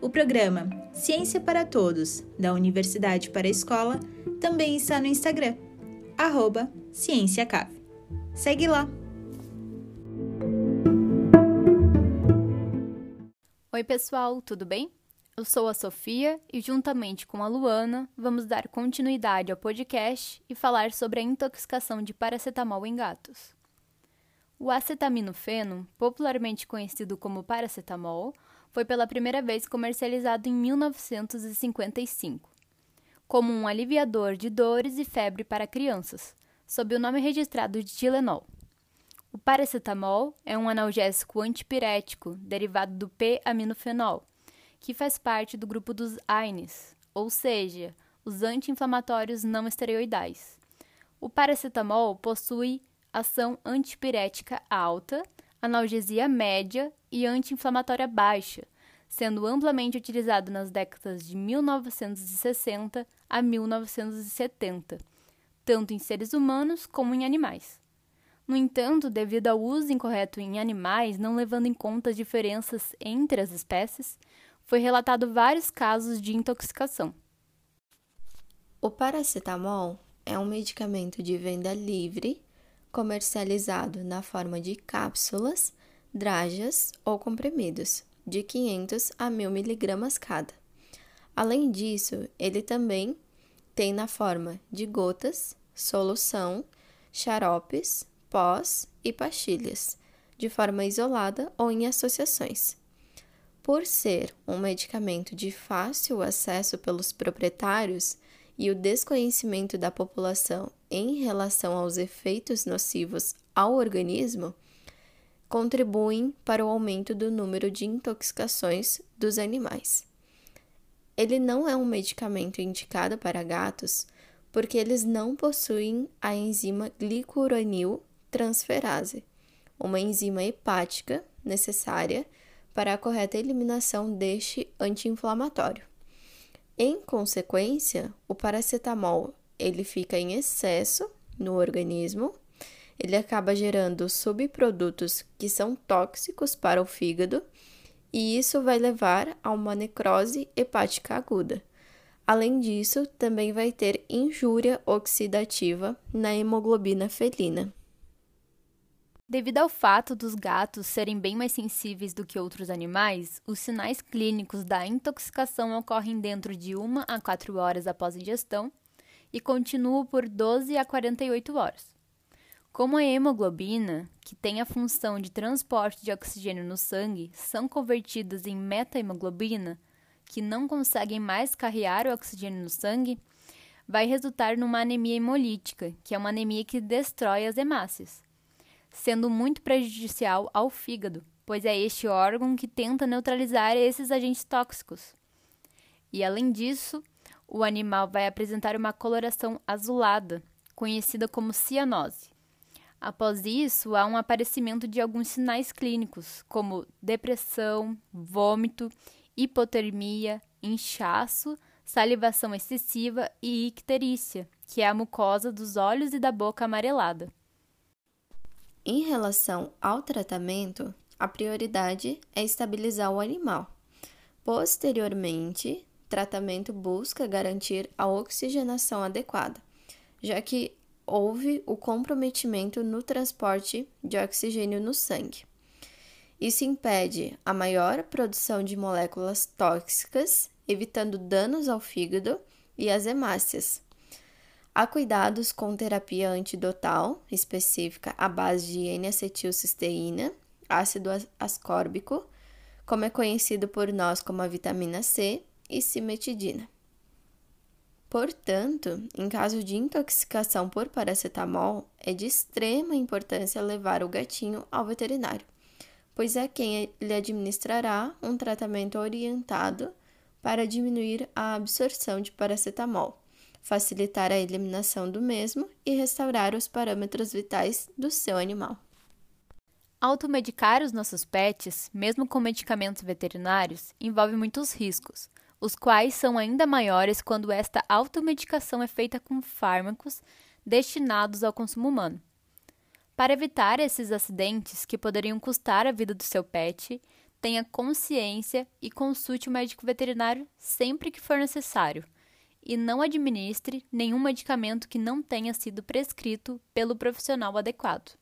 o programa Ciência para Todos, da Universidade para a Escola, também está no Instagram, arroba CiênciaCave. Segue lá! Oi, pessoal, tudo bem? Eu sou a Sofia e, juntamente com a Luana, vamos dar continuidade ao podcast e falar sobre a intoxicação de paracetamol em gatos. O acetaminofeno, popularmente conhecido como paracetamol, foi pela primeira vez comercializado em 1955, como um aliviador de dores e febre para crianças, sob o nome registrado de Tilenol. O paracetamol é um analgésico antipirético derivado do P-aminofenol, que faz parte do grupo dos AINES, ou seja, os anti-inflamatórios não esteroidais. O paracetamol possui ação antipirética alta, analgesia média e anti-inflamatória baixa, sendo amplamente utilizado nas décadas de 1960 a 1970, tanto em seres humanos como em animais. No entanto, devido ao uso incorreto em animais, não levando em conta as diferenças entre as espécies, foi relatado vários casos de intoxicação. O paracetamol é um medicamento de venda livre comercializado na forma de cápsulas, drajas ou comprimidos, de 500 a 1000 miligramas cada. Além disso, ele também tem na forma de gotas, solução, xaropes, pós e pastilhas, de forma isolada ou em associações. Por ser um medicamento de fácil acesso pelos proprietários, e o desconhecimento da população em relação aos efeitos nocivos ao organismo contribuem para o aumento do número de intoxicações dos animais. Ele não é um medicamento indicado para gatos porque eles não possuem a enzima glicuronil transferase, uma enzima hepática necessária para a correta eliminação deste anti-inflamatório. Em consequência, o paracetamol ele fica em excesso no organismo, ele acaba gerando subprodutos que são tóxicos para o fígado, e isso vai levar a uma necrose hepática aguda. Além disso, também vai ter injúria oxidativa na hemoglobina felina. Devido ao fato dos gatos serem bem mais sensíveis do que outros animais, os sinais clínicos da intoxicação ocorrem dentro de 1 a 4 horas após a ingestão e continuam por 12 a 48 horas. Como a hemoglobina, que tem a função de transporte de oxigênio no sangue, são convertidas em metahemoglobina, que não conseguem mais carregar o oxigênio no sangue, vai resultar numa anemia hemolítica, que é uma anemia que destrói as hemácias sendo muito prejudicial ao fígado, pois é este órgão que tenta neutralizar esses agentes tóxicos. E além disso, o animal vai apresentar uma coloração azulada, conhecida como cianose. Após isso, há um aparecimento de alguns sinais clínicos, como depressão, vômito, hipotermia, inchaço, salivação excessiva e icterícia, que é a mucosa dos olhos e da boca amarelada. Em relação ao tratamento, a prioridade é estabilizar o animal. Posteriormente, tratamento busca garantir a oxigenação adequada, já que houve o comprometimento no transporte de oxigênio no sangue. Isso impede a maior produção de moléculas tóxicas, evitando danos ao fígado e às hemácias, Há cuidados com terapia antidotal específica à base de N-acetilcisteína, ácido ascórbico, como é conhecido por nós como a vitamina C, e cimetidina. Portanto, em caso de intoxicação por paracetamol, é de extrema importância levar o gatinho ao veterinário, pois é quem lhe administrará um tratamento orientado para diminuir a absorção de paracetamol facilitar a eliminação do mesmo e restaurar os parâmetros vitais do seu animal. Automedicar os nossos pets, mesmo com medicamentos veterinários, envolve muitos riscos, os quais são ainda maiores quando esta automedicação é feita com fármacos destinados ao consumo humano. Para evitar esses acidentes que poderiam custar a vida do seu pet, tenha consciência e consulte o médico veterinário sempre que for necessário, e não administre nenhum medicamento que não tenha sido prescrito pelo profissional adequado.